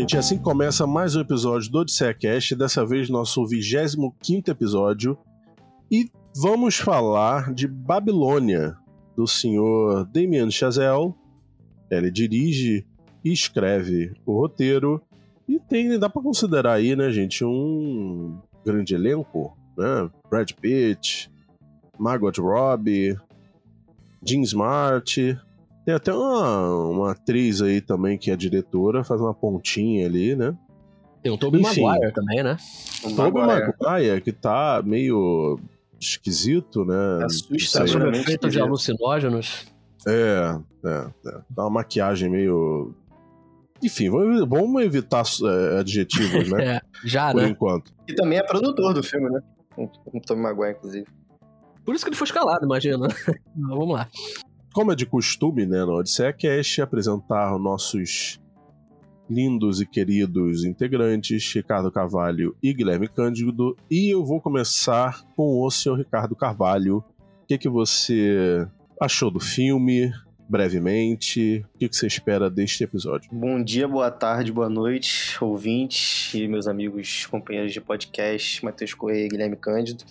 gente, assim começa mais um episódio do Odisseia Cast, dessa vez nosso 25 episódio. E vamos falar de Babilônia, do senhor Damien Chazelle. Ele dirige e escreve o roteiro. E tem, dá pra considerar aí, né, gente, um grande elenco, né? Brad Pitt, Margot Robbie, Jean Smart, tem até uma, uma atriz aí também que é diretora, faz uma pontinha ali, né? Tem o Tobey. Maguire também, né? Tobey Maguire, que tá meio esquisito, né? Assusta, Isso aí. Sobre Exatamente, efeito de alucinógenos. É, é, é. Dá uma maquiagem meio. Enfim, vamos, evitar é, adjetivos, né? É, já, Por né? enquanto. E também é produtor do filme, né? Com o Tom Maguire, inclusive. Por isso que ele foi escalado, imagina. Mas Vamos lá. Como é de costume, né, no Odisseia Cast, apresentar nossos lindos e queridos integrantes, Ricardo Carvalho e Guilherme Cândido. E eu vou começar com o senhor Ricardo Carvalho. O que, que você achou do filme, brevemente? O que, você espera deste episódio? Bom dia, boa tarde, boa noite, ouvintes e meus amigos, companheiros de podcast, Matheus Correia e Guilherme Cândido.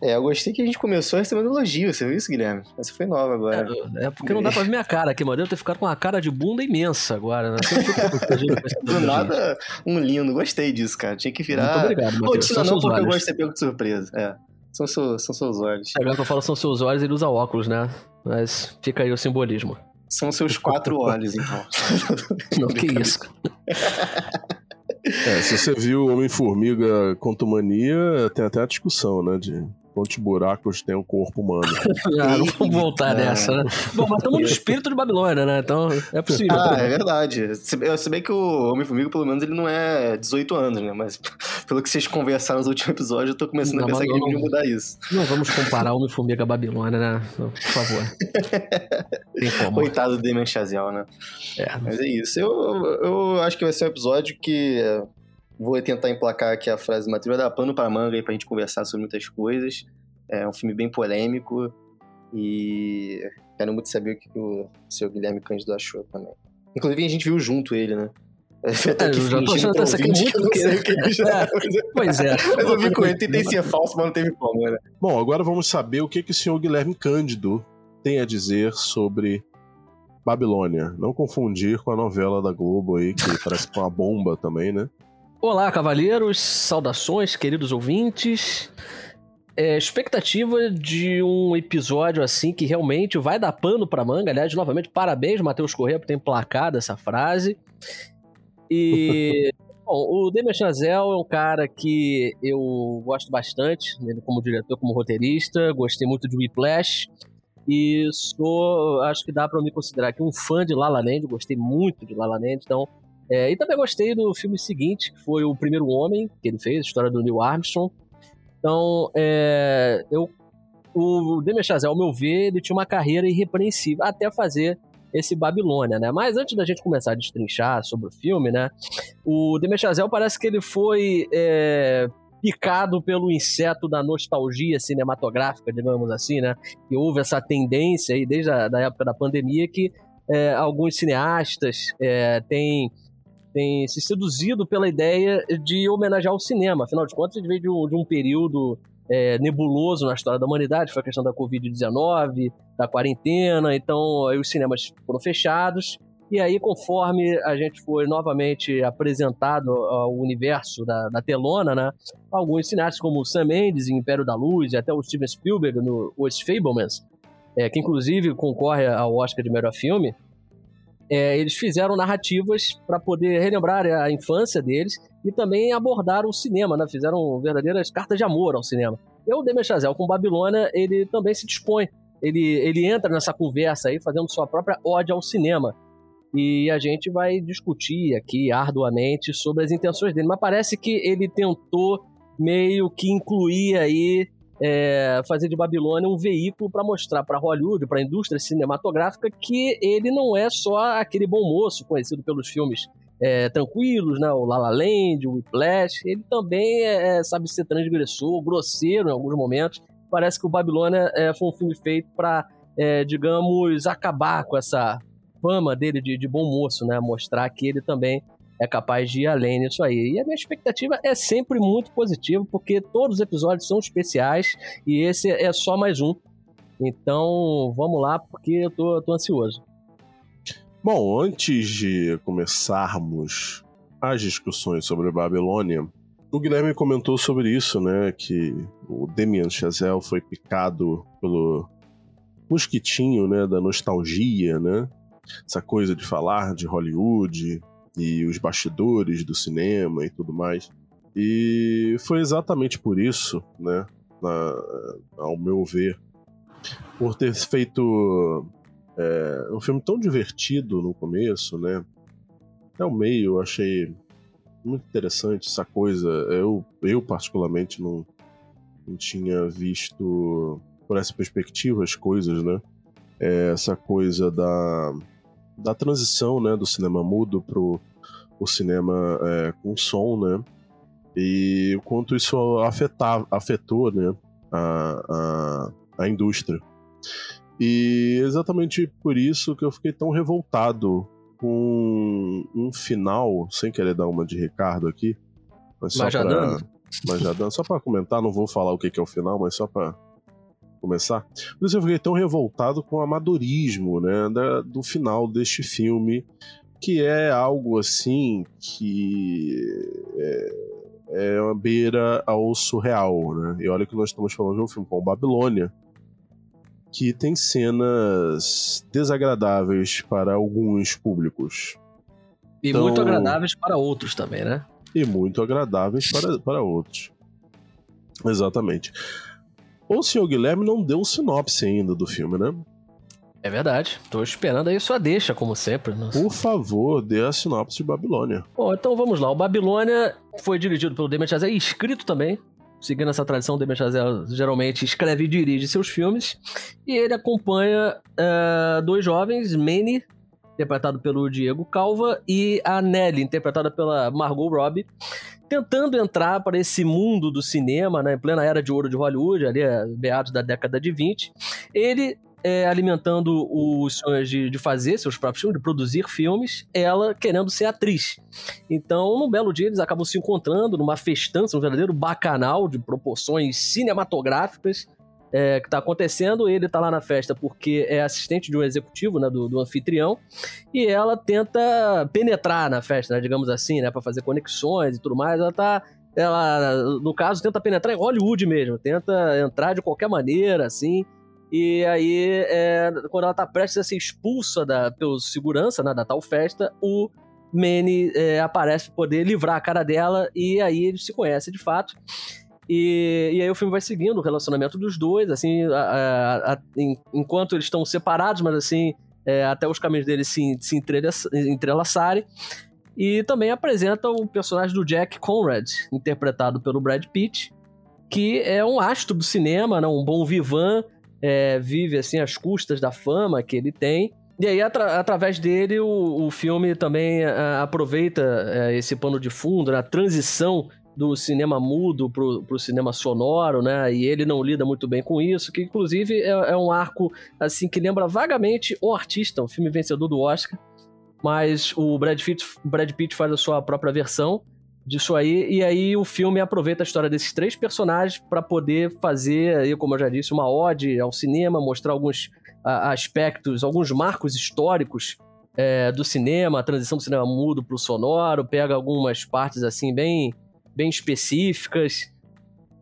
É, eu gostei que a gente começou recebendo elogio, você viu isso, Guilherme? Essa foi nova agora. É, é porque não dá pra ver minha cara aqui, mano. Eu ter ficado com uma cara de bunda imensa agora, né? Do nada, um lindo, gostei disso, cara. Tinha que Muito virar. obrigado, Matheus. Rotina não, porque eu olhos. gosto de ser pego de surpresa. É. São, seu- são seus olhos. Agora que eu falo são seus olhos, ele usa óculos, né? Mas fica aí o simbolismo. São seus quatro olhos, então. Não, que isso. É, se você viu Homem-Formiga Contumania, tem até a discussão, né? De quantos buracos tem o corpo humano. Ah, não vamos voltar Eita. nessa, né? Bom, mas estamos no espírito de Babilônia, né? Então é possível. Ah, é verdade. Se, eu- se bem que o Homem-Formiga, pelo menos, ele não é 18 anos, né? Mas pelo que vocês conversaram nos últimos episódios, eu tô começando Não, a pensar que não- podiam mudar isso. Não vamos comparar Homem-Formiga a Babilônia, né? Por favor. Tem como. Coitado do Damien Chazelle, né? É. Mas é isso. Eu, eu acho que vai ser um episódio que é, vou tentar emplacar aqui a frase do Matheus, vai dar pano pra manga aí pra gente conversar sobre muitas coisas. É um filme bem polêmico e quero muito saber o que o seu Guilherme Cândido achou também. Inclusive, a gente viu junto ele, né? Eu tô É, eu já tô achando essa não sei o que ele já... É. Pois é. Mas eu vi com ele, tentei ser falso, mas não teve como, né? Bom, agora vamos saber o que, que o senhor Guilherme Cândido tem a dizer sobre Babilônia. Não confundir com a novela da Globo aí, que parece que é uma bomba também, né? Olá, cavalheiros, saudações, queridos ouvintes. É, expectativa de um episódio assim que realmente vai dar pano pra manga. Aliás, novamente, parabéns, Matheus Corrêa, por ter emplacado essa frase. E. Bom, o Damien Chazelle é um cara que eu gosto bastante, ele como diretor, como roteirista, gostei muito de Whiplash, e sou, acho que dá pra me considerar aqui um fã de La La Land, gostei muito de La La Land, então é, e também gostei do filme seguinte, que foi O Primeiro Homem, que ele fez, a história do Neil Armstrong. Então, é, eu, o Damien Chazelle, ao meu ver, ele tinha uma carreira irrepreensível até fazer esse Babilônia, né? Mas antes da gente começar a destrinchar sobre o filme, né? O Damien Chazelle parece que ele foi é, picado pelo inseto da nostalgia cinematográfica, digamos assim, né? E houve essa tendência aí desde a da época da pandemia que é, alguns cineastas é, têm tem se seduzido pela ideia de homenagear o cinema. Afinal de contas, ele veio de um, de um período é, nebuloso na história da humanidade, foi a questão da Covid-19, da quarentena, então aí os cinemas foram fechados. E aí, conforme a gente foi novamente apresentado ao universo da, da telona, né, alguns cineastas como Sam Mendes em Império da Luz e até o Steven Spielberg no Os Fablemans, é, que inclusive concorre ao Oscar de melhor filme, é, eles fizeram narrativas para poder relembrar a infância deles e também abordaram o cinema, né? Fizeram verdadeiras cartas de amor ao cinema. E o Damien Chazelle com Babilônia, ele também se dispõe. Ele, ele entra nessa conversa aí, fazendo sua própria ode ao cinema. E a gente vai discutir aqui arduamente sobre as intenções dele. Mas parece que ele tentou meio que incluir aí é, fazer de Babilônia um veículo para mostrar para Hollywood, para a indústria cinematográfica, que ele não é só aquele bom moço conhecido pelos filmes é, tranquilos, né? O La La Land, o Whiplash. Ele também é, é sabe ser transgressor, grosseiro em alguns momentos. Parece que o Babilônia é, foi um filme feito para, é, digamos, acabar com essa fama dele de, de bom moço, né? Mostrar que ele também é capaz de ir além nisso aí. E a minha expectativa é sempre muito positiva, porque todos os episódios são especiais e esse é só mais um. Então, vamos lá, porque eu tô, tô ansioso. Bom, antes de começarmos as discussões sobre Babilônia, o Guilherme comentou sobre isso, né? Que o Damien Chazelle foi picado pelo mosquitinho, né? Da nostalgia, né? Essa coisa de falar de Hollywood, e os bastidores do cinema e tudo mais. E foi exatamente por isso, né, na, ao meu ver, por ter feito é, um filme tão divertido no começo, né? Até o meio eu achei muito interessante essa coisa. Eu, eu particularmente não, não tinha visto por essa perspectiva as coisas, né? É, essa coisa da da transição né, do cinema mudo pro o cinema é, com som, né? E o quanto isso afetar, afetou né, a, a, a indústria. E exatamente por isso que eu fiquei tão revoltado com um final, sem querer dar uma de Ricardo aqui, mas só para mas já dando, só para comentar, não vou falar o que, que é o final, mas só para começar. Por isso eu fiquei tão revoltado com o amadorismo né, da, do final deste filme, que é algo assim que é, é uma beira ao surreal, né? E olha que nós estamos falando de um filme como Babilônia, que tem cenas desagradáveis para alguns públicos. E então, muito agradáveis para outros também, né? E muito agradáveis para, para outros. Exatamente. O senhor Guilherme não deu um sinopse ainda do filme, né? É verdade. Tô esperando aí sua deixa, como sempre. Nossa. Por favor, dê a sinopse de Babilônia. Bom, então vamos lá. O Babilônia foi dirigido pelo Damien Chazelle e escrito também. Seguindo essa tradição, o Damien Chazelle geralmente escreve e dirige seus filmes. E ele acompanha uh, dois jovens, Manny, interpretado pelo Diego Calva, e a Nelly, interpretada pela Margot Robbie, tentando entrar para esse mundo do cinema, né, em plena era de ouro de Hollywood, ali, meados da década de 20. Ele é, alimentando os sonhos de, de, fazer seus próprios filmes, de produzir filmes, ela querendo ser atriz. Então, num belo dia, eles acabam se encontrando numa festança, um verdadeiro bacanal de proporções cinematográficas é, que está acontecendo. Ele está lá na festa porque é assistente de um executivo, né, do, do anfitrião, e ela tenta penetrar na festa, né, digamos assim, né, para fazer conexões e tudo mais. Ela está ela, no caso, tenta penetrar em Hollywood mesmo, tenta entrar de qualquer maneira, assim, e aí, é, quando ela tá prestes a ser expulsa da, pelo segurança né, da tal festa, o Manny é, aparece para poder livrar a cara dela e aí eles se conhecem de fato. E, e aí o filme vai seguindo o relacionamento dos dois, assim, a, a, a, em, enquanto eles estão separados, mas assim, é, até os caminhos deles se, se entrelaçarem. E também apresenta o personagem do Jack Conrad, interpretado pelo Brad Pitt, que é um astro do cinema, né, um bom vivan, é, vive assim às custas da fama que ele tem. E aí, atra através dele, o, o filme também a, aproveita a, é, esse pano de fundo, né, a transição do cinema mudo pro, pro cinema sonoro, né? E ele não lida muito bem com isso, que inclusive é, é um arco assim que lembra vagamente O Artista, um filme vencedor do Oscar. Mas o Brad Pitt, Brad Pitt faz a sua própria versão disso aí. E aí o filme aproveita a história desses três personagens para poder fazer, aí, como eu já disse, uma ode ao cinema, mostrar alguns a, aspectos, alguns marcos históricos é, do cinema, a transição do cinema mudo para o sonoro, pega algumas partes assim bem, bem específicas.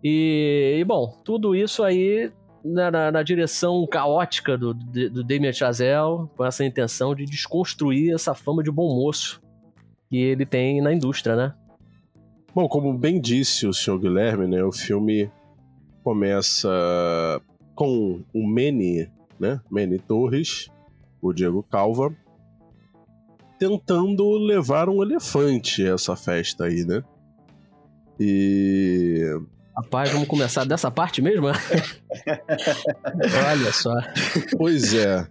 E, e bom, tudo isso aí na, na, na, direção caótica do, do Damien Chazelle, com essa intenção de desconstruir essa fama de bom moço que ele tem na indústria, né? Bom, como bem disse o senhor Guilherme, né, o filme começa com o Manny, né, Manny Torres, o Diego Calva, tentando levar um elefante a essa festa aí, né? E Rapaz, vamos começar dessa parte mesmo? Olha só. Pois é.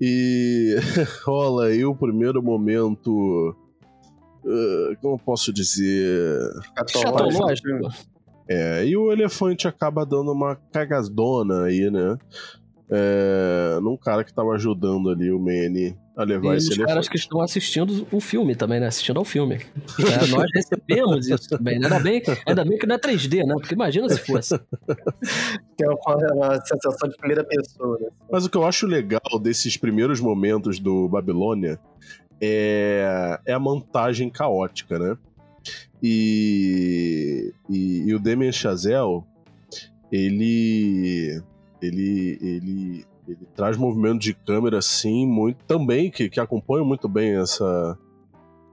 E rola aí o primeiro momento. uh, como eu posso dizer? Chatológico. É, e o elefante acaba dando uma cagadona aí, né? É, num cara que tava ajudando ali o Manny a E levar os esse caras elefante. que estão assistindo o filme também, né? Assistindo ao filme. É, nós recebemos isso também. né? Ainda bem, ainda bem que não é 3D, né? Porque imagina se fosse. Tem uma, uma sensação de primeira pessoa, né? Mas o que eu acho legal desses primeiros momentos do Babilônia é, é a montagem caótica, né? E, e, e o Damien Chazelle, ele, ele, ele, ele traz movimento de câmera assim muito também que, que acompanha muito bem essa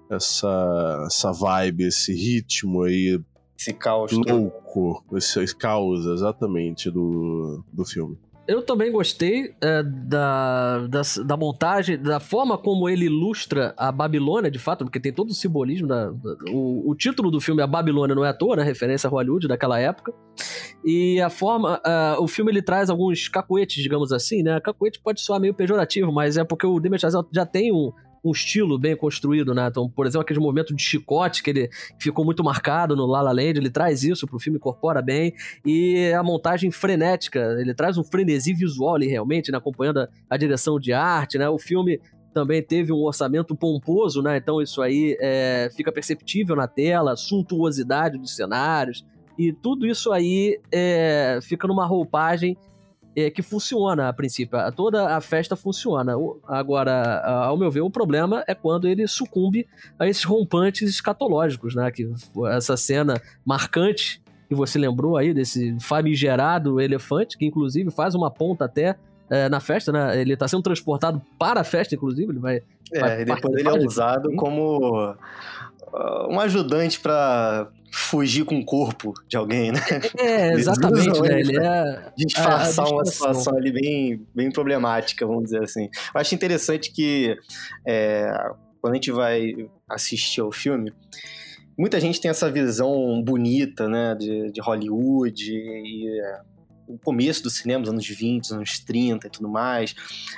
essa essa vibe, esse ritmo aí Esse caos. todo. louco, esse causa exatamente do, do filme. Eu também gostei é, da, da, da montagem, da forma como ele ilustra a Babilônia, de fato, porque tem todo o simbolismo. Da, da- o, o título do filme, A Babilônia, não é à toa, né? Referência a Hollywood daquela época. E a forma. ah, o filme ele traz alguns cacuetes, digamos assim, né? Cacuete pode soar meio pejorativo, mas é porque o Chazelle já tem um, um estilo bem construído, né? Então, por exemplo, aquele momento de chicote que ele ficou muito marcado no La La Land, ele traz isso pro filme, incorpora bem. E a montagem frenética, ele traz um frenesi visual ali realmente, né? acompanhando a, a direção de arte, né? O filme também teve um orçamento pomposo, né? Então isso aí é, fica perceptível na tela, suntuosidade dos cenários e tudo isso aí é, fica numa roupagem é, que funciona a princípio. Toda a festa funciona. Agora, ao meu ver, o problema é quando ele sucumbe a esses rompantes escatológicos, né? Que essa cena marcante que você lembrou aí desse famigerado elefante, que inclusive faz uma ponta até é, na festa, né? Ele tá sendo transportado para a festa, inclusive, ele vai. vai É, e depois ele é usado Sim. como um ajudante pra fugir com o corpo de alguém, né? É, Eles exatamente, usam né? ele é. Disfarçar a uma distração. situação ali bem, bem problemática, vamos dizer assim. Eu acho interessante que é, quando a gente vai assistir ao filme, muita gente tem essa visão bonita, né, de, de Hollywood e é, o começo do cinema, dos anos 20, anos 30 e tudo mais.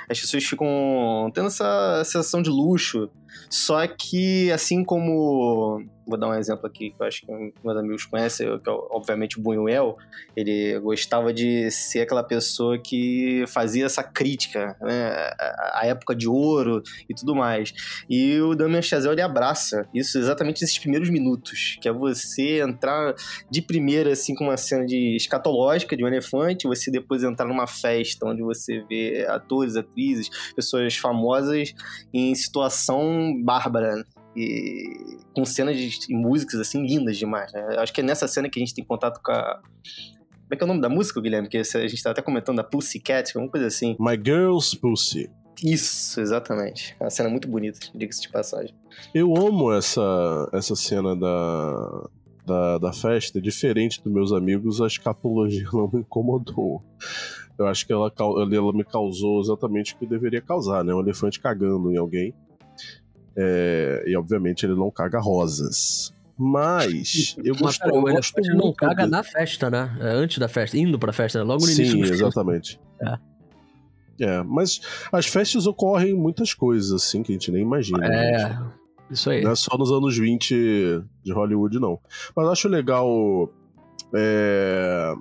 As pessoas ficam tendo essa sensação de luxo. Só que, assim como. Vou dar um exemplo aqui que eu acho que meus amigos conhecem, que é obviamente o Buñuel. Ele gostava de ser aquela pessoa que fazia essa crítica, né? A época de ouro e tudo mais. E o Damien Chazelle, ele abraça isso exatamente nesses primeiros minutos, que é você entrar de primeira, assim, com uma cena de escatológica de um elefante, você depois entrar numa festa onde você vê atores, atrizes, pessoas famosas em situação bárbara, e com cenas de, e músicas assim lindas demais, né? Acho que é nessa cena que a gente tem contato com a. Como é que é o nome da música, Guilherme? Que a gente tá até comentando da Pussycat, alguma coisa assim. My Girl's Pussy. Isso, exatamente. É uma cena muito bonita, diga-se de passagem. Eu amo essa, essa cena da, da, da festa. Diferente dos meus amigos, a escatologia não me incomodou. Eu acho que ela, ela me causou exatamente o que deveria causar, né? Um elefante cagando em alguém. É, e obviamente ele não caga rosas. Mas eu Mas, gosto, pera, eu o gosto elefante não caga na festa, né? É, antes da festa, indo pra festa, né? Logo no início Sim, do filme. exatamente. É, mas as festas ocorrem muitas coisas assim que a gente nem imagina. né? É, isso aí. Não é só nos anos 20 de Hollywood, não. Mas acho legal é,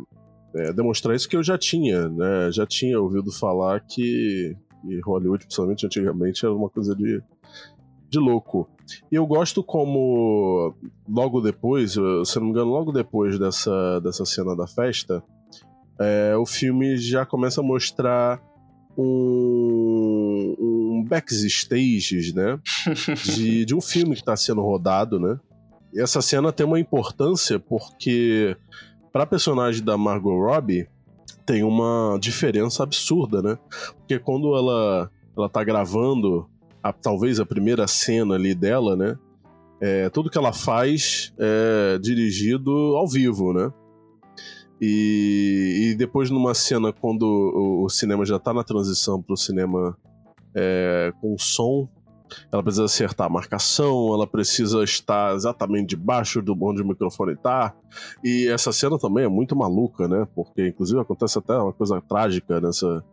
é, demonstrar isso que eu já tinha, né? Já tinha ouvido falar que, que Hollywood, principalmente antigamente, era uma coisa de, de louco. E eu gosto como logo depois, se não me engano, logo depois dessa, dessa cena da festa, é, o filme já começa a mostrar um, um backstages, né? de, de um filme que está sendo rodado, né? E essa cena tem uma importância porque para a personagem da Margot Robbie tem uma diferença absurda, né? Porque quando ela ela tá gravando a- talvez a primeira cena ali dela, né? É, tudo que ela faz é dirigido ao vivo, né? E, e depois numa cena quando o, o cinema já tá na transição pro cinema é, com som, ela precisa acertar a marcação, ela precisa estar exatamente debaixo do onde o microfone tá. E essa cena também é muito maluca, né? Porque, inclusive, acontece até uma coisa trágica nessa,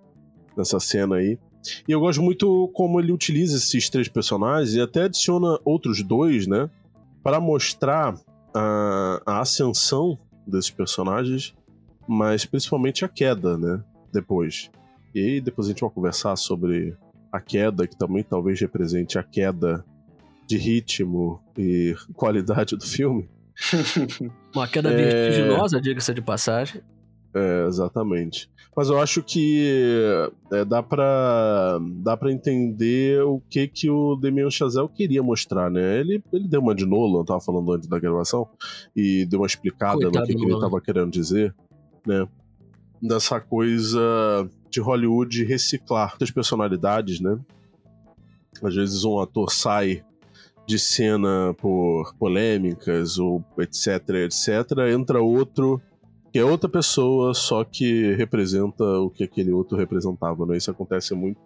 nessa cena aí. E eu gosto muito como ele utiliza esses três personagens e até adiciona outros dois, né? Para mostrar a, a ascensão desses personagens, mas principalmente a queda, né? Depois. E aí depois a gente vai conversar sobre a queda, que também talvez represente a queda de ritmo e qualidade do filme. Uma queda É. vertiginosa, diga-se de passagem. É, exatamente. Mas eu acho que é, dá pra dá para entender o que que o Damien Chazelle queria mostrar, né? Ele, ele deu uma de Nolan, eu tava falando antes da gravação, e deu uma explicada Coitado no que, que ele tava querendo dizer, né? Dessa coisa de Hollywood reciclar as personalidades, né? Às vezes um ator sai de cena por polêmicas ou etc, etc, entra outro que é outra pessoa, só que representa o que aquele outro representava, né? Isso acontece muito.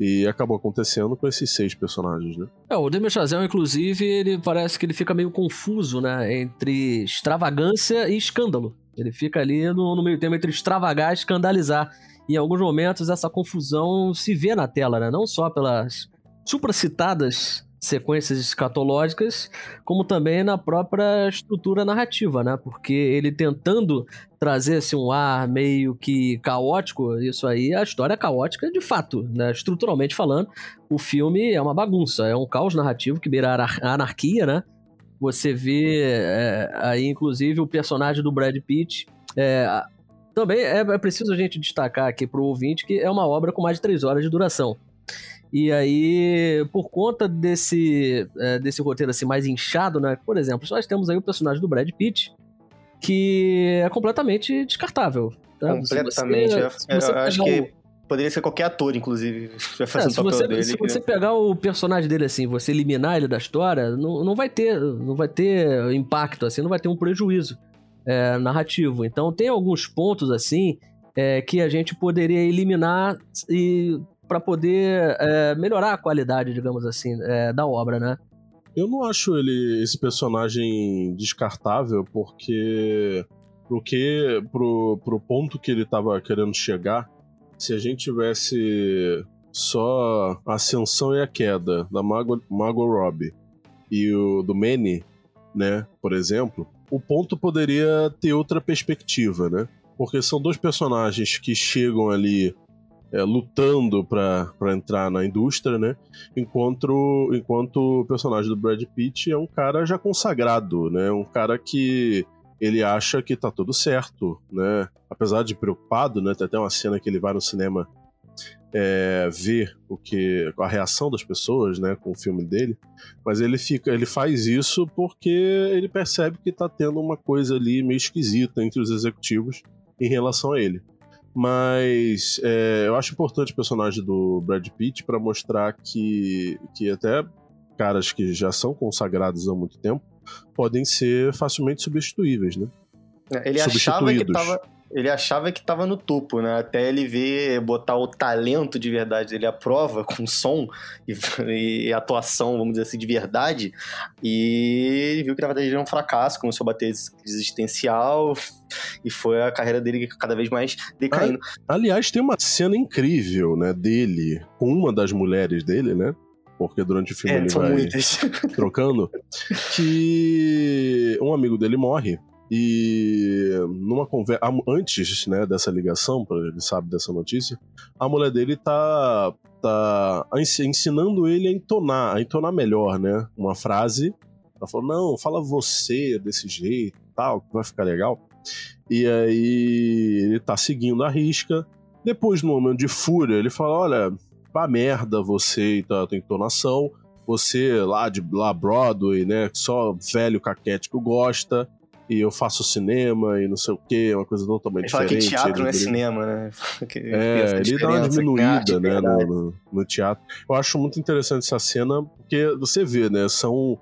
E acabou acontecendo com esses seis personagens, né? É, o Damien Chazelle, inclusive, ele parece que ele fica meio confuso, né? Entre extravagância e escândalo. Ele fica ali no, no meio termo entre extravagar e escandalizar. E em alguns momentos essa confusão se vê na tela, né? Não só pelas supracitadas sequências escatológicas, como também na própria estrutura narrativa, né? Porque ele tentando trazer assim, um ar meio que caótico, isso aí, a história é caótica de fato, né? Estruturalmente falando, o filme é uma bagunça, é um caos narrativo que beira a anar- a anarquia, né? Você vê é, aí, inclusive, o personagem do Brad Pitt. é, também é, é preciso a gente destacar aqui pro ouvinte que é uma obra com mais de três horas de duração. E aí, por conta desse, é, desse roteiro assim mais inchado, né? Por exemplo, nós temos aí o personagem do Brad Pitt, que é completamente descartável. tá? Se você- Completamente. se eu você eu acho o- que poderia ser qualquer ator, inclusive, é, papel você, dele. se que- você pegar o personagem dele assim, você eliminar ele da história, não, não vai ter, não vai ter impacto assim, não vai ter um prejuízo é, narrativo. Então tem alguns pontos assim é, que a gente poderia eliminar e para poder é, melhorar a qualidade, digamos assim, é, da obra, né? Eu não acho ele esse personagem descartável, porque pro que pro, pro ponto que ele tava querendo chegar, se a gente tivesse só a ascensão e a queda da Margot, Margot Robbie e o do Manny, né, por exemplo, o ponto poderia ter outra perspectiva, né? Porque são dois personagens que chegam ali é, lutando pra entrar na indústria, né? enquanto, enquanto o personagem do Brad Pitt é um cara já consagrado, né? Um cara que ele acha que tá tudo certo, né? Apesar de preocupado, né? Tem até uma cena que ele vai no cinema é, ver o que a reação das pessoas, né, com o filme dele, mas ele fica, ele faz isso porque ele percebe que tá tendo uma coisa ali meio esquisita entre os executivos em relação a ele. Mas é, eu acho importante o personagem do Brad Pitt para mostrar que, que até caras que já são consagrados há muito tempo podem ser facilmente substituíveis, né? Ele achava que tava. Ele achava que tava no topo, né? Até ele ver, botar o talento de verdade dele à prova, com som e, e atuação, vamos dizer assim, de verdade. E ele viu que na verdade ele era um fracasso, começou a bater existencial e foi a carreira dele cada vez mais decaindo. Aliás, tem uma cena incrível, né, dele com uma das mulheres dele, né? Porque durante o filme É, ele vai muitas. trocando, que um amigo dele morre e numa conversa antes, né, dessa ligação, para ele sabe dessa notícia, a mulher dele tá tá ens- ensinando ele a entonar, a entonar melhor, né, uma frase. Ela falou: "Não, fala você desse jeito, tal, que vai ficar legal". E aí ele tá seguindo a risca. Depois, no momento de fúria, ele fala: Olha, pá merda você e tua, tua entonação. Você lá de lá Broadway, né? Só velho caquético gosta. E eu faço cinema e não sei o que, uma coisa totalmente Ele fala que diferente. teatro não é cinema, né? É, ele dá uma arte diminuída, né, no, no- no teatro. Eu acho muito interessante essa cena, porque você vê, né, são,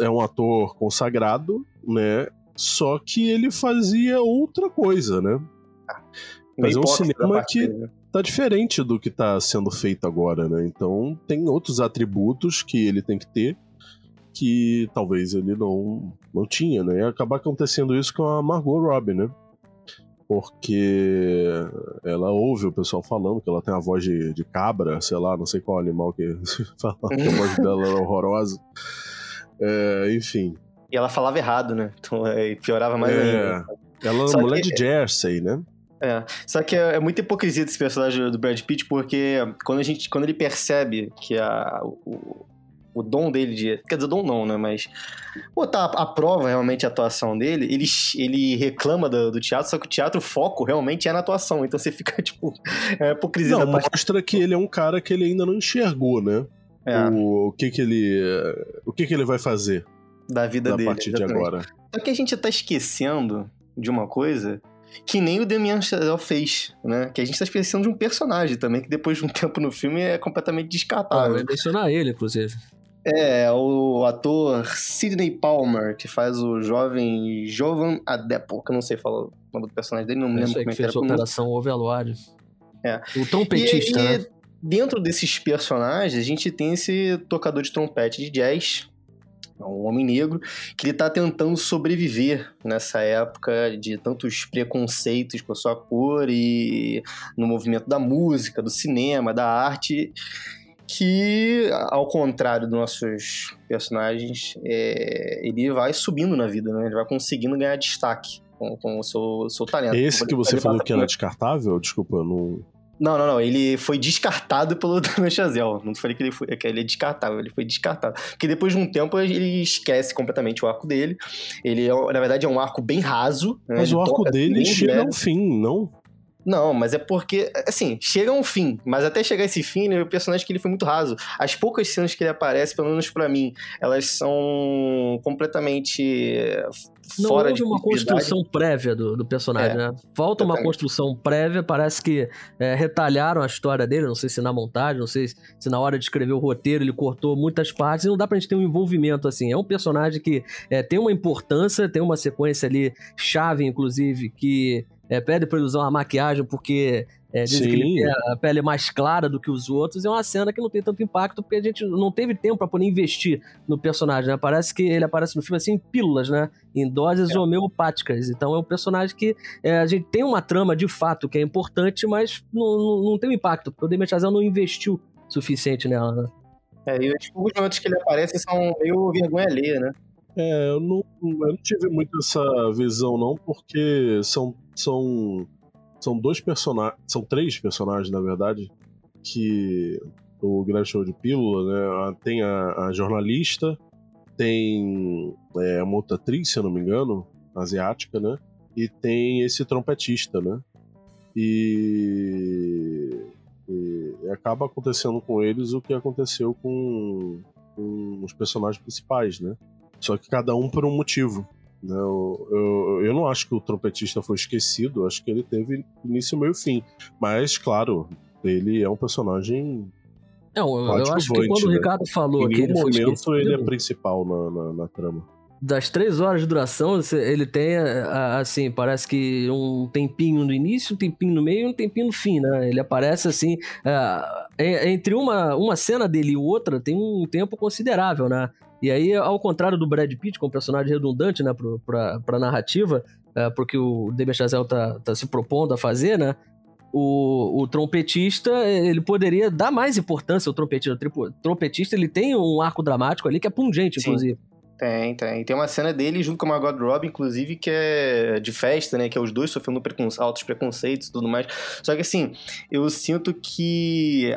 é um ator consagrado, né, só que ele fazia outra coisa, né? Mas é um cinema que- dele, né? tá diferente do que tá sendo feito agora, né? Então tem outros atributos que ele tem que ter que talvez ele não, não tinha, né? E acabar acontecendo isso com a Margot Robbie, né? Porque ela ouve o pessoal falando que ela tem a voz de, de cabra, sei lá, não sei qual animal que fala que a voz dela era horrorosa. É, enfim. E ela falava errado, né? Então é, piorava mais É. ainda. Ela é mulher que- de Jersey, né? É. Só que é, é muita hipocrisia desse personagem do Brad Pitt, porque quando, a gente, quando ele percebe que a, o, o dom dele de. Quer dizer, dom não, né? Mas botar a, a prova realmente a atuação dele, ele, ele reclama do, do teatro, só que o teatro, o foco realmente é na atuação. Então você fica, tipo, é uma hipocrisia Não, da parte. mostra que ele é um cara que ele ainda não enxergou, né? É, O, o que que ele o que que ele vai fazer da vida a dele. partir de exatamente. agora. Só que a gente tá esquecendo de uma coisa que nem o Damien Chazelle fez, né? Que a gente tá esquecendo de um personagem também, que depois de um tempo no filme é completamente Ah, eu descartável. ia mencionar ele, inclusive. É, o ator Sidney Palmer, que faz o jovem Jovan Adepo, que eu não sei falar o nome do personagem dele, não me lembro como é que era. fez a a pronúncia. Operação Overlord. É. O trompetista, e, e né? dentro desses personagens, a gente tem esse tocador de trompete de jazz, um homem negro, que ele tá tentando sobreviver nessa época de tantos preconceitos com a sua cor e no movimento da música, do cinema, da arte, que, ao contrário dos nossos personagens, é, ele vai subindo na vida, né? Ele vai conseguindo ganhar destaque com, com o seu, seu talento. Esse que você falou que era descartável? Desculpa, eu não. não, não, não. Ele foi descartado pelo Damien Chazelle. Não falei que ele, foi, que ele é descartável, ele foi descartado. Porque depois de um tempo ele esquece completamente o arco dele. Ele, é, na verdade, é um arco bem raso. né? Mas Ele o arco dele chega ao fim, não? Não, mas é porque, assim, chega um fim. Mas até chegar esse fim, né, o personagem que ele foi muito raso. As poucas cenas que ele aparece, pelo menos pra mim, elas são completamente eh, Não fora houve de uma construção prévia do, do personagem, né? Falta uma construção prévia, parece que é, retalharam a história dele, não sei se na montagem, não sei se na hora de escrever o roteiro ele cortou muitas partes, e não dá pra gente ter um envolvimento assim. É um personagem que é, tem uma importância, tem uma sequência ali chave, inclusive, que é, pede pra ele usar uma maquiagem porque é, dizem que ele tem a pele mais clara do que os outros, é uma cena que não tem tanto impacto porque a gente não teve tempo pra poder investir no personagem, né? Parece que ele aparece no filme assim em pílulas, né? Em doses homeopáticas. Então é um personagem que é, a gente tem uma trama de fato que é importante, mas não, não, não tem um impacto, porque o Damien Chazelle não investiu suficiente nela, né? É, e os poucos momentos que ele aparece são meio vergonha alheia, né? É, eu não, eu não tive muito essa visão, não, porque são. São, são dois personagens. São três personagens, na verdade, que o Grande Show de Pílula, né? Tem a, a jornalista, tem é, uma se eu não me engano, asiática, né? E tem esse trompetista, né? E, e acaba acontecendo com eles o que aconteceu com, com os personagens principais, né? Só que cada um por um motivo. Né? Eu, eu, eu não acho que o trompetista foi esquecido, acho que ele teve início, meio e fim. Mas, claro, ele é um personagem. Não, eu, eu acho que quando o né? Ricardo falou que nenhum ele foi momento esquecido, ele é principal na, na, na trama. das três horas de duração, ele tem, a- assim, parece que um tempinho no início, um tempinho no meio e um tempinho no fim, né? Ele aparece, assim, en- entre uma, uma cena dele e outra tem um tempo considerável, né? E aí, ao contrário do Brad Pitt, com um personagem redundante, né, pro, pra, pra narrativa, ah, porque o Damien Chazelle tá, tá se propondo a fazer, né? O, o trompetista, ele poderia dar mais importância ao trompetista. O trompetista, ele tem um arco dramático ali que é pungente, Sim. inclusive. Tem, tem. Tem uma cena dele junto com a Margot Robbie, inclusive, que é de festa, né? Que é os dois sofrendo precon altos preconceitos e tudo mais. Só que, assim, eu sinto que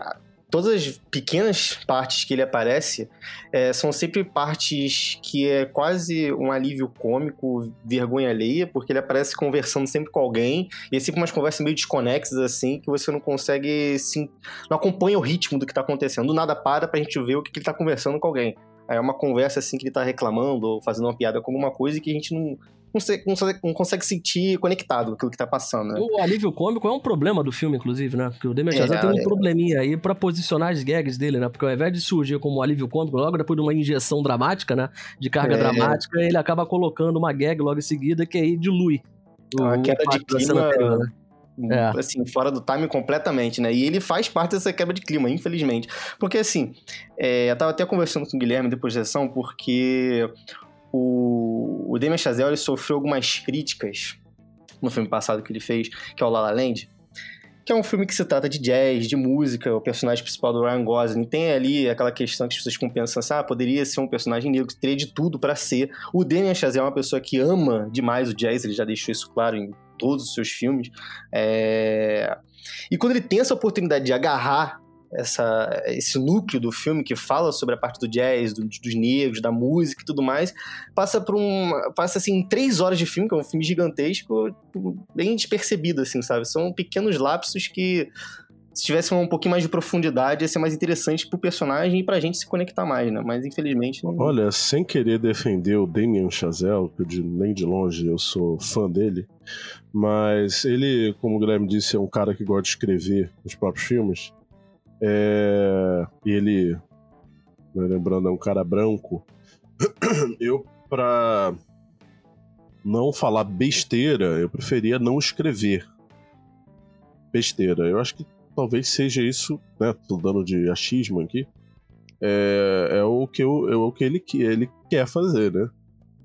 todas as pequenas partes que ele aparece é, são sempre partes que é quase um alívio cômico, vergonha alheia, porque ele aparece conversando sempre com alguém, e é sempre umas conversas meio desconexas, assim, que você não consegue, se, não acompanha o ritmo do que tá acontecendo. Do nada para pra gente ver o que que ele tá conversando com alguém. É uma conversa assim que ele tá reclamando ou fazendo uma piada com alguma coisa que a gente não, se- não se- não consegue sentir conectado com aquilo que tá passando, né? O alívio cômico é um problema do filme, inclusive, né? Porque o Damien É, tem um é. probleminha aí pra posicionar as gags dele, né? Porque ao invés de surgir como um alívio cômico, logo depois de uma injeção dramática, né? De carga É. dramática, ele acaba colocando uma gag logo em seguida que aí dilui. É uma queda de clima anterior, né? É. Assim, fora do time completamente, né? E ele faz parte dessa quebra de clima, infelizmente. Porque, assim, é, eu tava até conversando com o Guilherme depois da sessão, porque o, o Damien Chazelle sofreu algumas críticas no filme passado que ele fez, que é o La La Land, que é um filme que se trata de jazz, de música, o personagem principal do Ryan Gosling tem ali aquela questão que as pessoas ficam pensando assim, ah, poderia ser um personagem negro, teria de tudo pra ser. O Damien Chazelle é uma pessoa que ama demais o jazz, ele já deixou isso claro em todos os seus filmes. É... E quando ele tem essa oportunidade de agarrar essa, esse núcleo do filme que fala sobre a parte do jazz, do- dos negros, da música e tudo mais, passa por um. passa assim três horas de filme, que é um filme gigantesco, bem despercebido, assim, sabe? São pequenos lapsos que. Se tivesse um pouquinho mais de profundidade, ia ser mais interessante pro personagem e pra gente se conectar mais, né? Mas infelizmente. Não... Olha, sem querer defender o Damien Chazelle, que de, nem de longe eu sou fã dele, mas ele, como o Guilherme disse, é um cara que gosta de escrever os próprios filmes. É, e ele, né, lembrando, é um cara branco. Eu, pra não falar besteira, eu preferia não escrever besteira. Eu acho que talvez seja isso, né? Tô dando de achismo aqui é, é o que, eu, é o que ele, que ele quer fazer, né?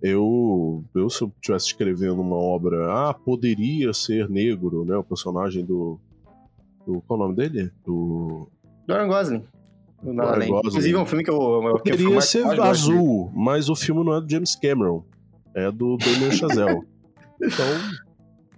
Eu, eu, se eu estivesse escrevendo uma obra, ah, poderia ser negro, né? O personagem do. do qual é o nome dele? Do. Ryan Gosling. Inclusive é um filme que eu. que eu fui Poderia ser azul, mas o filme não é do James Cameron. É do Damien Chazelle. Então,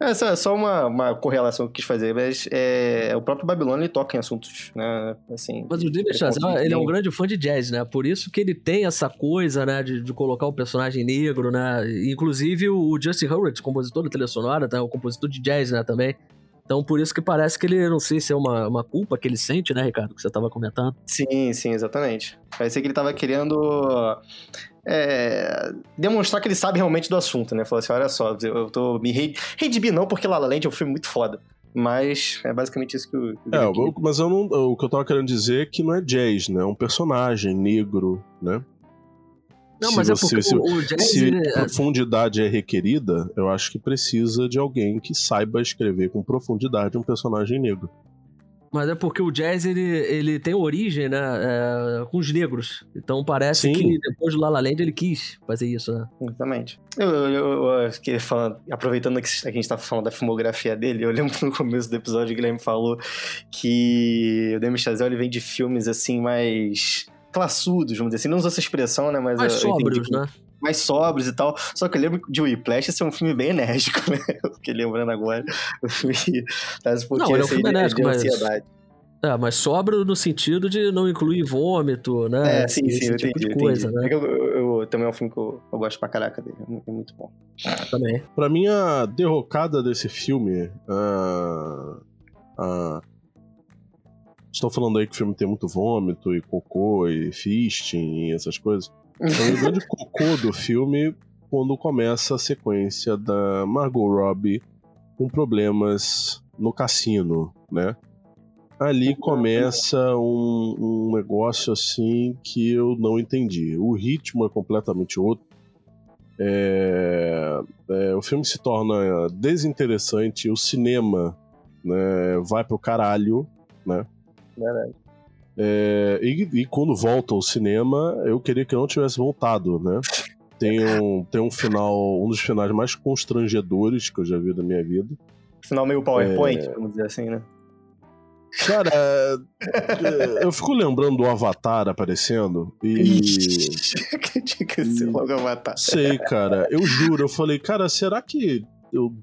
É só, só uma, uma correlação que eu quis fazer, mas é, o próprio Babilônia ele toca em assuntos, né? Assim, Mas o David Chazelle, ele é um grande fã de jazz, né? Por isso que ele tem essa coisa, né, de, de colocar o personagem negro, né? Inclusive o Justin Hurwitz, compositor da trilha sonora, tá? O compositor de jazz, né, também. Então por isso que parece que ele, não sei se é uma, uma culpa que ele sente, né, Ricardo, que você tava comentando. Sim, sim, exatamente. Parecia que ele tava querendo é, demonstrar que ele sabe realmente do assunto, né? Falou assim, olha só, eu tô me re- redimir não, porque La La Land é um filme muito foda. Mas é basicamente isso que o, que o é, eu- mas eu não, o que eu tava querendo dizer é que não é jazz, né? É um personagem negro, né? Não, Se mas você- é porque se- o, o jazz, Se ele- profundidade é requerida, eu acho que precisa de alguém que saiba escrever com profundidade um personagem negro. Mas é porque o jazz, ele, ele tem origem, né, é, com os negros. Então parece Sim. que depois do La La Land ele quis fazer isso, né? Exatamente. Eu, eu, eu, eu queria falar, aproveitando que a gente tá falando da filmografia dele, eu lembro no começo do episódio o Guilherme falou que o Demi Chazelle ele vem de filmes assim mais classudos, vamos dizer assim. Não usa essa expressão, né? Mas Mais eu, eu entendi sóbrios, que- né? Mais sóbrios e tal. Só que eu lembro de Whiplash ser um filme bem enérgico, né? Eu fiquei lembrando agora. O filme traz um pouquinho ele é um filme de- enérgico, de mas- ansiedade. É, mas sóbrio no sentido de não incluir vômito, né? É, sim, Esse sim, eu tipo entendi. de coisa, entendi. né? É que eu, eu- eu- também é um filme que eu, eu gosto pra caraca dele. É muito- é muito bom. Também. Pra mim, a derrocada desse filme. a- a- Estou falando aí que o filme tem muito vômito e cocô e fisting e essas coisas. Então, o grande cocô do filme quando começa a sequência da Margot Robbie com problemas no cassino, né? Ali começa um, um negócio assim que eu não entendi. O ritmo é completamente outro. É, é, o filme se torna desinteressante, o cinema né, vai pro caralho, né? Verdade. É, e, e quando volta ao cinema, eu queria que não tivesse voltado, né? Tem um, tem um final, um dos finais mais constrangedores que eu já vi da minha vida. Final meio PowerPoint, É. vamos dizer assim, né? Cara, é, eu fico lembrando do Avatar aparecendo e. que ser logo Avatar. Sei, cara. Eu juro, eu falei, cara, será que eu.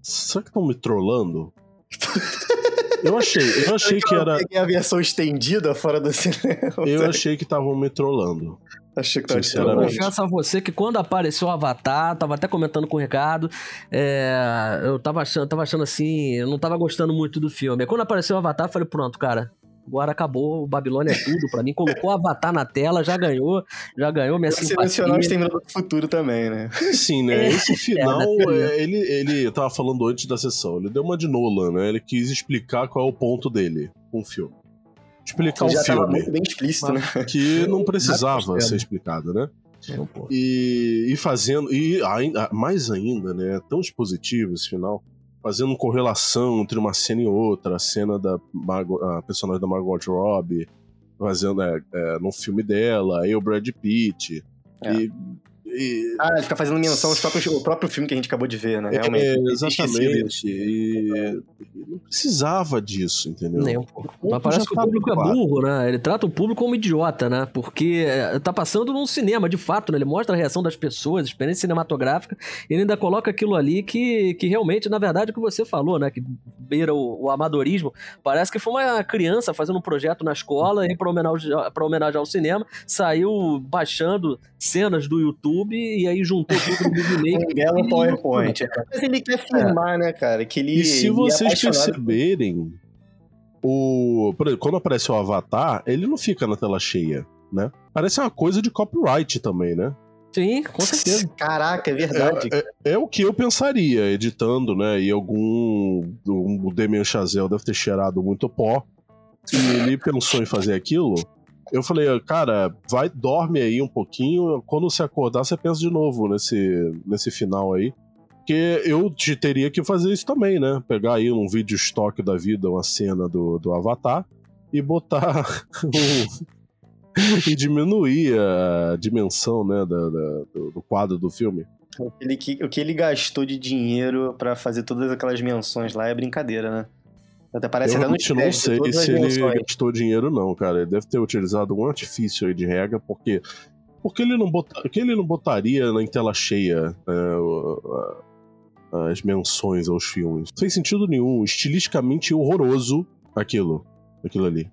Será que estão me trollando? Eu achei, eu achei que era. Eu peguei a versão estendida fora do cinema. Eu achei que estavam me trollando. achei que tava Eu Sinceramente. confesso a você que quando apareceu o Avatar, tava até comentando com o Ricardo, é, eu tava achando, tava achando assim, eu não tava gostando muito do filme. Aí quando apareceu o Avatar, eu falei, pronto, cara, agora acabou, o Babilônia é tudo pra mim. Colocou o Avatar na tela, já ganhou, já ganhou minha Você simpatia. mencionou o Exterminador do Futuro também, né? Sim, né? É, Esse final, na teoria. é, ele, ele tava falando antes da sessão, ele deu uma de Nolan, né? Ele quis explicar qual é o ponto dele com o filme. Explicar o tava filme, muito bem explícito, né? que não precisava ser explicado, né? É, pô. E, e fazendo, e ainda, mais ainda, né? Tão expositivo esse final. Fazendo correlação entre uma cena e outra, a cena da Margot, a personagem da Margot Robbie fazendo é, é, no filme dela, aí o Brad Pitt. É. E, e- Ah, ele fica fazendo menção aos próprios, ao próprio filme que a gente acabou de ver, né? é, Realmente. exatamente. E, não precisava disso, entendeu? Nem um pouco. O Mas parece que o tá público é burro, né? Ele trata o público como idiota, né? Porque é, tá passando num cinema, de fato, né? Ele mostra a reação das pessoas, a experiência cinematográfica, e ele ainda coloca aquilo ali que, que realmente, na verdade, é o que você falou, né? Que beira o, o amadorismo. Parece que foi uma criança fazendo um projeto na escola e pra homenagear, pra homenagear ao cinema, saiu baixando cenas do YouTube e aí juntou tudo no Big Make. Um belo PowerPoint. Mas ele quer afirmar, né, cara, que ele. E se ele é vocês apaixonado perceberem, o, exemplo, quando aparece o Avatar, ele não fica na tela cheia, né? Parece uma coisa de copyright também, né? Sim, com certeza. Caraca, é verdade. É, é- é o que eu pensaria, editando, né? E algum. O Damien Chazelle deve ter cheirado muito pó. E ele pensou em fazer aquilo. Eu falei, cara, vai, dorme aí um pouquinho. Quando você acordar, você pensa de novo nesse, nesse final aí. Porque eu te teria que fazer isso também, né? Pegar aí um vídeo estoque da vida, uma cena do, do Avatar, e botar e diminuir a dimensão, né, da- da- do, quadro do filme. Ele que- o que ele gastou de dinheiro pra fazer todas aquelas menções lá é brincadeira, né? Até parece eu no realmente não sei se ele gastou dinheiro, não, cara. Ele deve ter utilizado algum artifício aí de regra, porque. Porque ele não, bota, porque ele não botaria na tela cheia é, as menções aos filmes. Não fez sentido nenhum. Estilisticamente horroroso aquilo. Aquilo ali.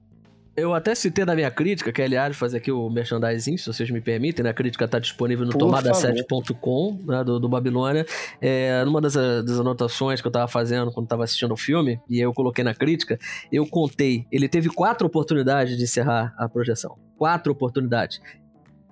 Eu até citei na minha crítica, que aliás, fazer aqui o merchandising, se vocês me permitem, né? A crítica tá disponível no Por tomada7.com, né, do, do Babilônia. É, numa das, das anotações que eu tava fazendo quando tava assistindo o filme, e eu coloquei na crítica, eu contei, ele teve quatro oportunidades de encerrar a projeção. Quatro oportunidades.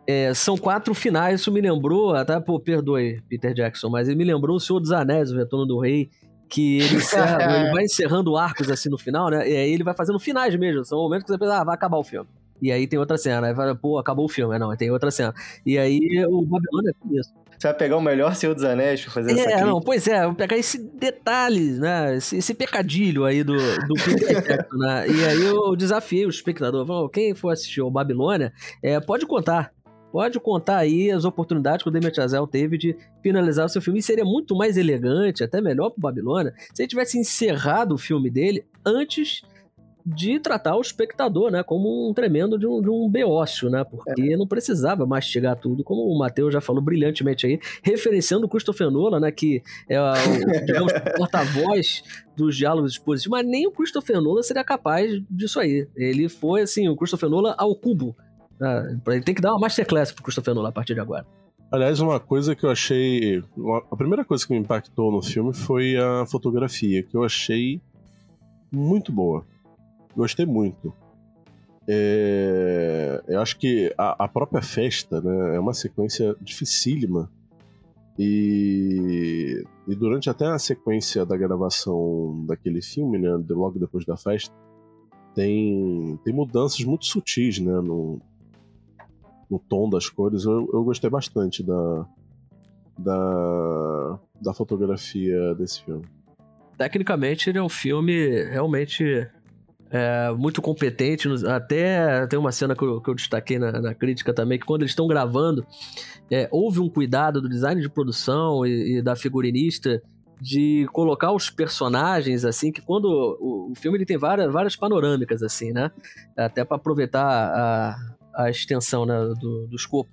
É, são quatro finais, isso me lembrou, até, pô, perdoe, Peter Jackson, mas ele me lembrou o Senhor dos Anéis, o Retorno do Rei, que ele, encerra- ele vai encerrando arcos assim no final, né? E aí ele vai fazendo finais mesmo. São momentos que você pensa, ah, vai acabar o filme. E aí tem outra cena. Aí vai, pô, acabou o filme. Aí Não, tem outra cena. E aí o Babilônia é isso. Você vai pegar o melhor Senhor dos Anéis pra fazer essa É, crítica. não, pois é, vou pegar esse detalhe, né? Esse, esse pecadilho aí do, do Peter Jackson, né? E aí eu desafiei o espectador. Quem for assistir o Babilônia, é, pode contar. Pode contar aí as oportunidades que o Damien Chazelle teve de finalizar o seu filme. E seria muito mais elegante, até melhor pro Babilônia, se ele tivesse encerrado o filme dele antes de tratar o espectador, né, como um tremendo de um, de um beócio, né, porque não precisava mastigar tudo, como o Matheus já falou brilhantemente aí, referenciando o Christopher Nolan, né, que é o porta-voz dos diálogos expositivos, mas nem o Christopher Nolan seria capaz disso aí. Ele foi, assim, o Christopher Nolan ao cubo. Né, ele tem que dar uma masterclass pro Christopher Nolan a partir de agora. Aliás, uma coisa que eu achei. A primeira coisa que me impactou no filme foi a fotografia, que eu achei muito boa. Gostei muito. É, Eu acho que a, a própria festa né, é uma sequência dificílima. E, e durante até a sequência da gravação daquele filme, né, logo depois da festa, tem, tem mudanças muito sutis né, no, no tom das cores. Eu, eu gostei bastante da, da, da fotografia desse filme. Tecnicamente, ele é um filme realmente é, muito competente. Até tem uma cena que eu, que eu destaquei na, na crítica também, que quando eles estão gravando, é, houve um cuidado do design de produção e, e da figurinista de colocar os personagens assim, que quando o, o filme ele tem várias, várias panorâmicas assim, né? Até para aproveitar a, a extensão né, do, do escopo.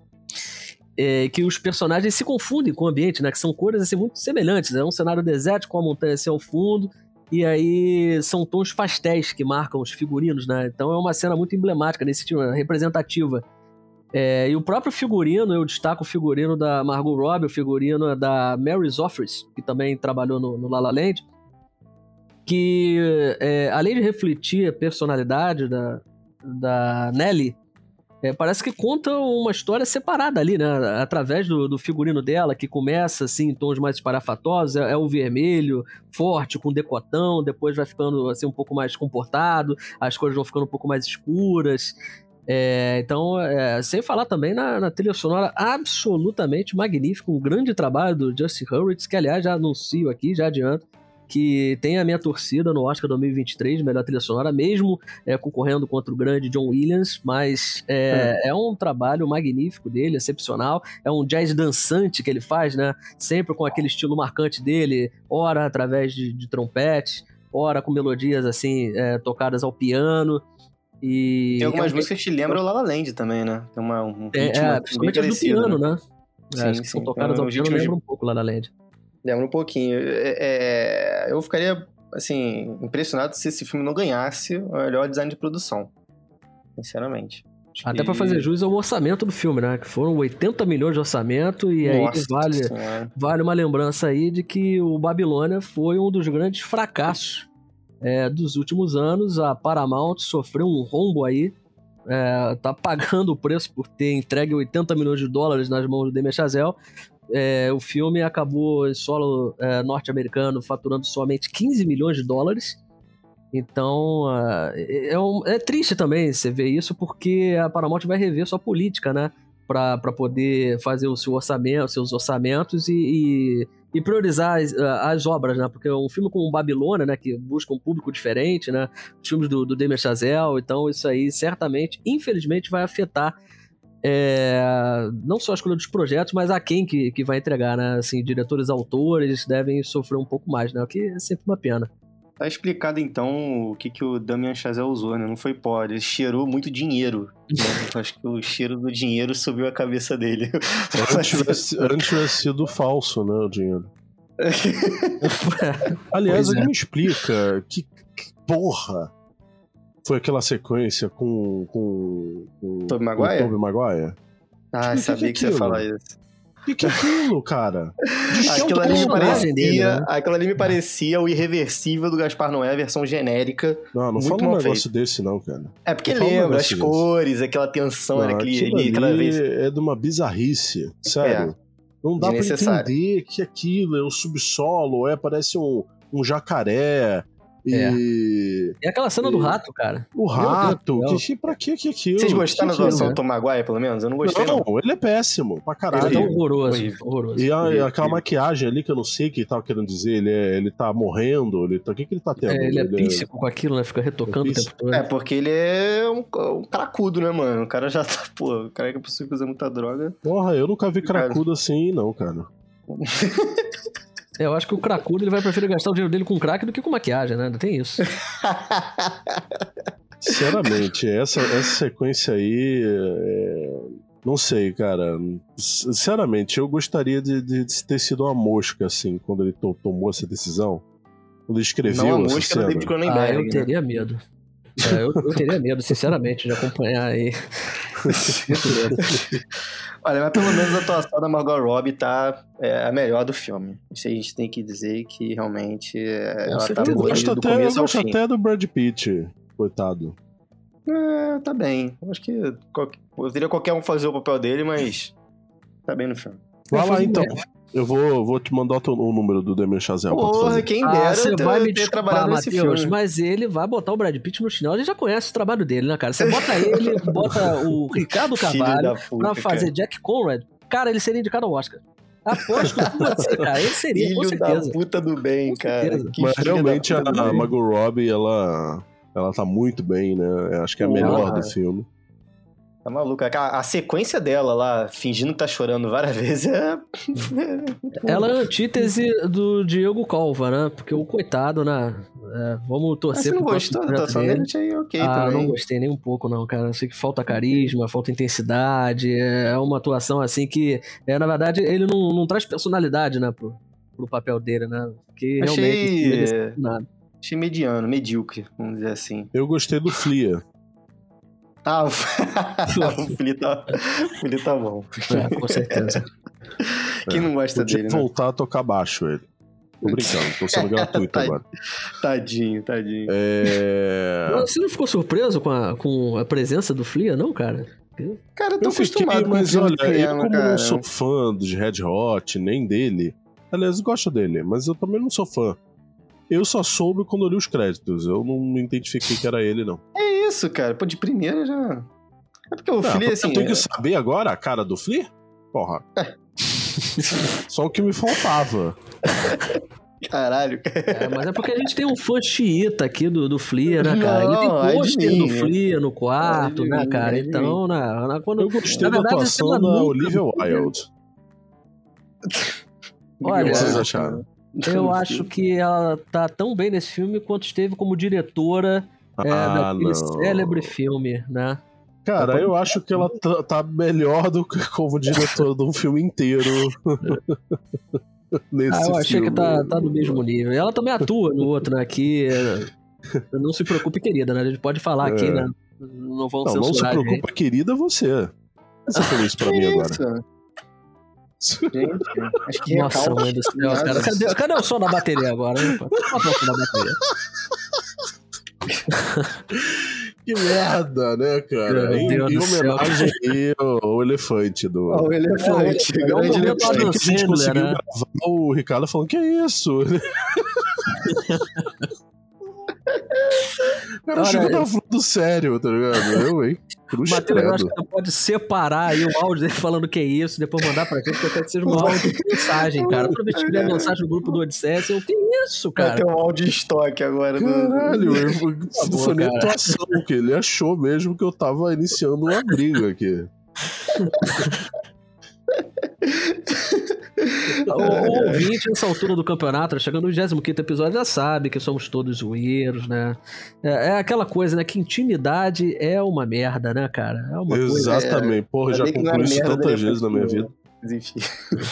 É, que os personagens se confundem com o ambiente, né? Que são cores assim, muito semelhantes. É um cenário desértico com a montanha assim ao fundo. E aí são tons pastéis que marcam os figurinos, né? Então é uma cena muito emblemática nesse né, representativa. É, e o próprio figurino, eu destaco o figurino da Margot Robbie, o figurino da Mary Zophres, que também trabalhou no, no La La Land, que é, além de refletir a personalidade da, da Nelly, é, parece que conta uma história separada ali, né? Através do, do figurino dela, que começa assim em tons mais esparafatosos, é, é o vermelho, forte, com decotão, depois vai ficando assim um pouco mais comportado, as cores vão ficando um pouco mais escuras. É, então, é, sem falar também na, na trilha sonora absolutamente magnífica, um grande trabalho do Justin Hurwitz, que aliás já anuncio aqui, já adianto, que tem a minha torcida no Oscar 2023 de melhor trilha sonora, mesmo é, concorrendo contra o grande John Williams, mas é, é um trabalho magnífico dele, excepcional. É um jazz dançante que ele faz, né? Sempre com aquele estilo marcante dele, ora através de, de trompetes, ora com melodias assim é, tocadas ao piano. E Tem algumas é um- músicas que te lembram o La La Land também, né? Tem uma, um ritmo é, é, bem do parecido, piano, né? Sim, É, as que sim. são tocadas É um ao piano de- lembra um pouco lá na Land. Lembra um pouquinho. É, é, eu ficaria, assim, impressionado se esse filme não ganhasse o melhor design de produção. Sinceramente. Acho Até que- pra fazer jus ao orçamento do filme, né? Que foram 80 milhões de orçamento e aí Nossa vale, Senhora. vale uma lembrança aí de que o Babilônia foi um dos grandes fracassos é, dos últimos anos. A Paramount sofreu um rombo aí. É, tá pagando o preço por ter entregue 80 milhões de dólares nas mãos do Damien Chazelle. É, o filme acabou em solo é, norte-americano faturando somente 15 milhões de dólares. Então, ah, é, um- é triste também você ver isso, porque a Paramount vai rever sua política, né? Pra poder fazer o seu orçamento, seus orçamentos e, e, e priorizar as, as obras, né? Porque um filme como Babilônia, né? Que busca um público diferente, né? Os filmes do, do Damien Chazelle, então isso aí certamente, infelizmente, vai afetar é, não só a escolha dos projetos, mas a quem que, que vai entregar, né? Assim, diretores, autores devem sofrer um pouco mais, né? O que é sempre uma pena. Tá explicado então o que, que o Damian Chazelle usou, né? Não foi pó, ele cheirou muito dinheiro. né? Acho que o cheiro do dinheiro subiu a cabeça dele. Antes tivesse, sido falso, né, o dinheiro. Aliás, Pois alguém é. me explica que, que porra foi aquela sequência com. com, com Tobey com Maguire? Tobey Maguire? Ah, Que que sabia é que você ia falar isso. O que, que é aquilo, cara? Aquilo ali, parecia, dele, né? aquilo ali me parecia o irreversível do Gaspar Noé, versão genérica. Não, não fala um negócio desse, não, cara. É porque um lembra negócio as desse. cores, aquela tensão, Não, aquele, ali, aquela vez. é de uma bizarrice. Sério. Não dá pra entender que aquilo é o subsolo, é, parece um, um jacaré. E É aquela cena do E- rato, cara. o Deus rato. do céu. Que, pra que que aquilo? Vocês gostaram da Que que é atuação né? do Tom Maguire, pelo menos? Eu não gostei, não. Não, ele é péssimo, pra Ele tá caralho. horrível, horroroso, horrível. horroroso. E, a- Horrível, aquela maquiagem ali que eu não sei o que ele tava querendo dizer, ele, é- ele tá morrendo, ele tá, o que, que ele tá tendo? É, ele é píssico com aquilo, né? Fica retocando É o tempo todo. É, porque ele é um, um cracudo, né, mano? O cara já tá, pô, o cara é possível que usa muita droga. Porra, eu nunca vi Cara. cracudo assim, não, cara. É, eu acho que o cracudo ele vai preferir gastar o dinheiro dele com crack do que com maquiagem, né? Ainda tem isso. Sinceramente, essa, essa sequência aí. é, Não sei, cara. Sinceramente, eu gostaria de, de ter sido uma mosca, assim, quando ele to- tomou essa decisão. Quando ele escreveu Não a essa música do cena. David Ah, Cronenberg, eu né? teria medo. É, eu, eu teria medo, sinceramente, de acompanhar aí. Olha, mas pelo menos a atuação da Margot Robbie tá é, a melhor do filme. Isso a gente tem que dizer que realmente é, ela tá. Eu boa gosto, do até, eu começo ao gosto até do Brad Pitt, coitado. É, tá bem. Eu acho que qual- poderia qualquer um fazer o papel dele, mas tá bem no filme. Vai lá então. merda. Eu vou, vou te mandar o número do Damien Chazelle Porra, quem Ah, dera você ter, vai me ter trabalhado nesse Matheus, filme. mas ele vai botar o Brad Pitt no chinelo. A gente já conhece o trabalho dele, né, cara? Você bota ele, bota o Ricardo Carvalho da puta, pra fazer cara. Jack Conrad. Cara, ele seria indicado ao Oscar. Aposto com você, cara. Ele seria, com Filho da certeza. puta do bem, Com cara. Que Mas da realmente a, a. Margot Robbie, ela, ela tá muito bem, né? Eu acho que é a melhor do filme. Tá maluco. A, a sequência dela lá, fingindo que tá chorando várias vezes, é. Ela é a antítese do Diego Calva, né? Porque o coitado, né? É, vamos Mas torcer você não pro gostou da atuação dele? Achei ok ah, também. não gostei nem um pouco, não, cara. Eu sei que falta carisma, falta intensidade. É uma atuação assim que, é, na verdade, ele não, não traz personalidade, né, pro, pro papel dele, né? Que Achei- realmente não merece nada. Achei mediano, medíocre, vamos dizer assim. Eu gostei do Flea. Ah, o, Fili tá, o Fili tá bom. É, com certeza. Quem não gosta Podia dele, né? voltar a tocar baixo ele. Tô brincando, tô sendo gratuito Tá- agora. Tadinho, tadinho. É... Você não ficou surpreso com a, com a presença do Flia, não, cara? Cara, eu tô Eu fiquei, acostumado com mas olha, eu coreano, como cara. não sou fã de Red Hot, nem dele, aliás, eu gosto dele, mas eu também não sou fã. Eu só soube quando eu li os créditos, eu não me identifiquei que era ele, não. É isso, cara. Pô, de primeira já... É porque o Ah, Fili, assim... eu tenho é- que saber agora a cara do Flea? Porra. Só o que me faltava. Caralho. É, mas é porque a gente tem um fã xiita aqui do, do Flea, né, cara? Ele Não, ai tem de pôster do né? Flea no quarto, Ai de né, cara? Então, na, na- quando... Eu gostei Na da verdade, atuação da nunca- Olivia Wilde. Olha, o que vocês acharam? Eu acho que ela tá tão bem nesse filme quanto esteve como diretora é, ah, daquele não. célebre filme, né? Cara, eu acho que ela tá, tá melhor do que como diretora de um filme inteiro. Nesse Ah, eu achei filme. que tá, tá no mesmo nível. E ela também atua no outro, né? Que é, não se preocupe, querida, né? A gente pode falar aqui, É. né? Não vão Não, não se preocupa, querida, você. Você falou isso pra mim agora. Gente, acho que Nossa, recalque mãe do céu, cara. Cadê, cadê o som da bateria agora? é o som da bateria? Que merda, né, cara? Em, em homenagem aí ao, ao elefante do. Ó, o elefante, É, o é um elefante. Adam que a gente Sandler, conseguiu né? gravar o Ricardo falando que é isso. o cara Olha, chegou eu- tava falando sério, tá ligado? Eu, hein? Cruz Matheus, eu acho que você pode separar aí o áudio dele falando que é isso, depois mandar pra gente, porque eu quero que seja um áudio de mensagem, cara. Vez que tiver mensagem no grupo do Odisseia, eu, que isso, Vai cara? ter um áudio estoque agora. do- Caralho, eu, não favor, foi nem atuação, que ele achou mesmo que eu tava iniciando uma briga aqui. O, o ouvinte, nessa altura do campeonato, chegando no 25 episódio, já sabe que somos todos zoeiros, né? É, é aquela coisa, né? Que intimidade é uma merda, né, cara? É uma coisa. Exatamente. Porra, já não concluí isso merda tantas vezes na minha vida. Mas enfim.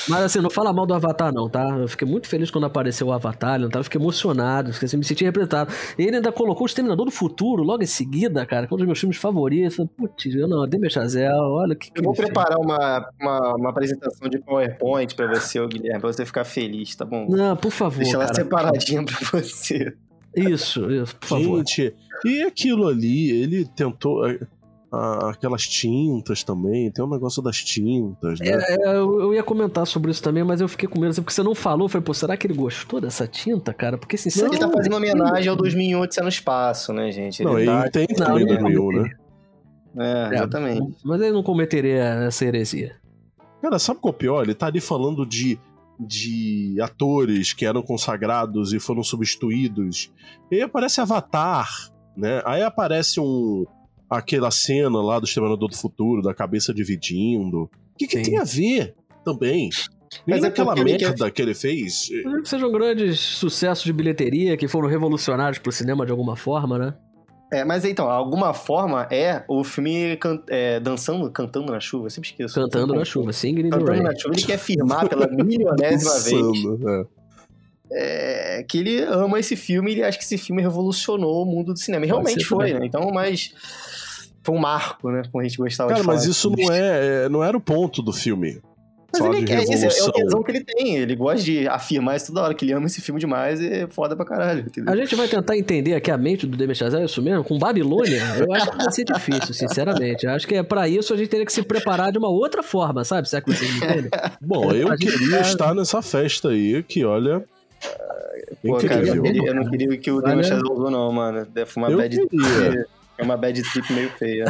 Mas assim, não fala mal do Avatar, não, tá? Eu fiquei muito feliz quando apareceu o Avatar, não tá? Eu fiquei emocionado, fiquei assim, me senti representado. E ele ainda colocou o Exterminador do Futuro logo em seguida, cara, que é um dos meus filmes favoritos. Putz, eu não, Demi Chazelle, olha que. que Eu vou preparar uma, uma, uma apresentação de PowerPoint pra você, Guilherme, pra você ficar feliz, tá bom? Não, por favor. Deixa ela cara. separadinha pra você. Isso, isso, por favor. Gente, e aquilo ali, ele tentou. É, a- aquelas tintas também, tem um negócio das tintas, né? É, é, eu, eu ia comentar sobre isso também, mas eu fiquei com medo, assim, porque você não falou. Eu falei, pô, será que ele gostou dessa tinta, cara? Porque, Ele sinceramente. tá fazendo uma homenagem ao 2001 Odisseia no Espaço, né, gente? Não, Ele ele tá... tem Não, também não, 2001, né? É, exatamente. Mas ele não cometeria essa heresia. Cara, sabe qual é o pior? Ele tá ali falando de, de atores que eram consagrados e foram substituídos. E aí aparece Avatar, né? Aí aparece um. Aquela cena lá do Exterminador do Futuro, da cabeça dividindo. O que, que Sim. tem a ver também? Nem Mas é ele merda que ele fez. Mas que sejam grandes sucessos de bilheteria que foram revolucionários pro cinema de alguma forma, né? É, mas então, alguma forma é o filme can- é, dançando, cantando na chuva, eu sempre esqueço. Cantando na chuva, the Cantando Rain. na chuva, ele quer afirmar pela milionésima vez é. é, que ele ama esse filme e ele acha que esse filme revolucionou o mundo do cinema. E realmente foi, né? Então, mas foi um marco, né? Como a gente gostava Cara, de falar. mas isso não é, é- não era o ponto do filme. Mas ele de é, isso, é o tesão que ele tem. Ele gosta de afirmar isso toda hora, que ele ama esse filme demais e é foda pra caralho. entendeu? A gente vai tentar entender aqui a mente do Demi Chazelle, é isso mesmo? Com Babilônia, eu acho que vai ser difícil, sinceramente. Eu acho que é pra isso a gente teria que se preparar de uma outra forma, sabe? Será que vocês me entendem? Bom, eu queria tá- estar nessa festa aí, que olha. Pô, cara, eu, queria, eu não queria que o Demi Chazelle usou, não, mano. Deve Eu bad queria. É uma bad trip meio feia.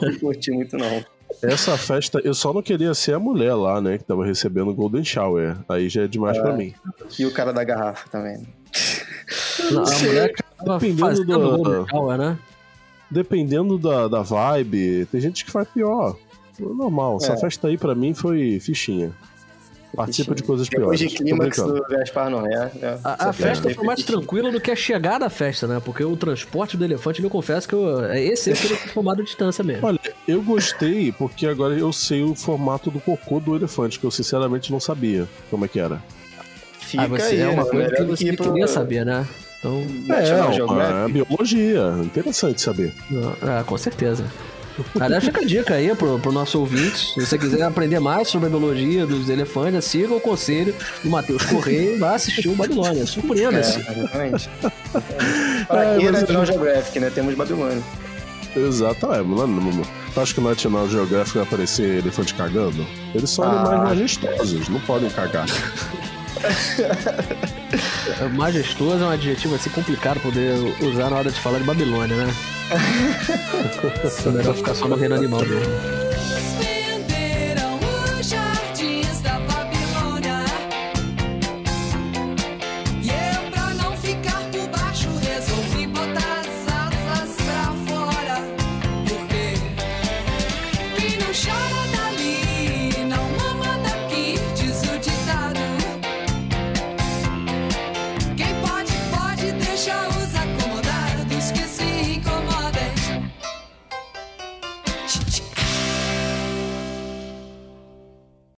Eu não curti muito, não. Essa festa, eu só não queria ser a mulher lá, né, que tava recebendo o Golden Shower. Aí já é demais pra mim. E o cara da garrafa também. Não, a mulher tava dependendo do- Golden Shower, né? Dependendo da, da vibe, tem gente que faz pior. Normal, essa É. festa aí pra mim foi fichinha. Participa de coisas Depois piores. de Tô clímax do Gaspar Noé. né? A, a festa foi mais tranquila do que a chegada à festa, né? Porque o transporte do elefante, eu confesso que eu, é esse eu teria tomado distância mesmo. Olha, eu gostei porque agora eu sei o formato do cocô do elefante, que eu sinceramente não sabia como é que era. Fica Ah, você aí, é uma né? coisa que você pro queria saber, né? Então, é, Geographic. é biologia. Interessante saber. ah, com certeza. Aliás, fica a dica aí pro, pro nosso ouvinte. Se você quiser aprender mais sobre a biologia dos elefantes, siga o conselho do Matheus Correia e vá assistir o Babilônia. É, Surpreenda-se. exatamente. Para É, quem é mas National Geographic, né? Temos Babilônia. Exato, é, mano. acha que no National Geographic vai aparecer elefante cagando? Eles são Ah. animais majestosos, não podem cagar. Majestoso é um adjetivo assim complicado poder usar na hora de falar de Babilônia, né? É melhor ficar só no reino animal mesmo.